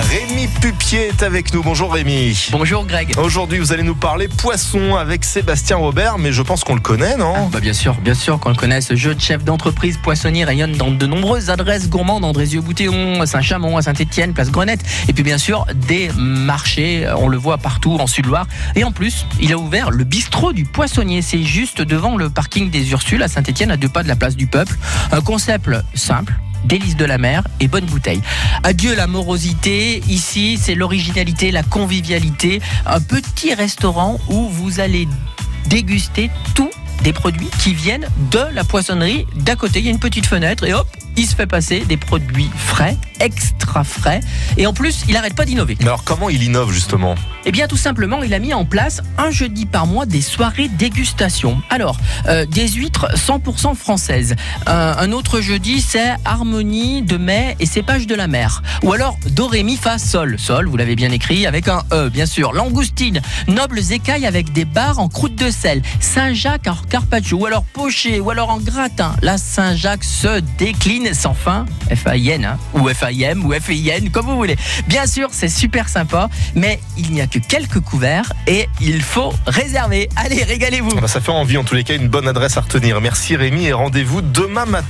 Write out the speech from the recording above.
Rémi Pupier est avec nous. Bonjour Rémi. Bonjour Greg. Aujourd'hui, vous allez nous parler poisson avec Sébastien Robert, mais je pense qu'on le connaît, non? Bah bien sûr, bien sûr qu'on le connaît. Ce jeu de chef d'entreprise poissonnier rayonne dans de nombreuses adresses gourmandes, Andrézieux-Boutéon, à Saint-Chamond, à Saint-Étienne, Place Grenette, et puis bien sûr des marchés. On le voit partout en Sud-Loire. Et en plus, il a ouvert le bistrot du poissonnier. C'est juste devant le parking des Ursules à Saint-Étienne, à deux pas de la place du Peuple. Un concept simple, délices de la mer et bonne bouteille. Adieu la morosité, ici c'est l'originalité, la convivialité, un petit restaurant où vous allez déguster tous des produits qui viennent de la poissonnerie d'à côté. Il y a une petite fenêtre et hop, il se fait passer des produits frais, extra frais. Et en plus, il n'arrête pas d'innover. Mais alors comment il innove justement? Eh bien, tout simplement, il a mis en place un jeudi par mois des soirées dégustation. Alors, euh, des huîtres 100% françaises. Euh, un autre jeudi, c'est harmonie de mai et cépage de la mer. Ou alors, do, ré, mi, fa, sol. Sol, vous l'avez bien écrit, avec un E, bien sûr. Langoustine, nobles écailles avec des barres en croûte de sel. Saint-Jacques en carpaccio, ou alors poché, ou alors en gratin. La Saint-Jacques se décline sans fin, F-A-I-N, hein, ou F-A-I-M, ou F-I-N, comme vous voulez. Bien sûr, c'est super sympa, mais il n'y a que quelques couverts et il faut réserver. Allez, régalez-vous Ah bah, Ça fait envie en tous les cas, une bonne adresse à retenir. Merci Rémi et rendez-vous demain matin.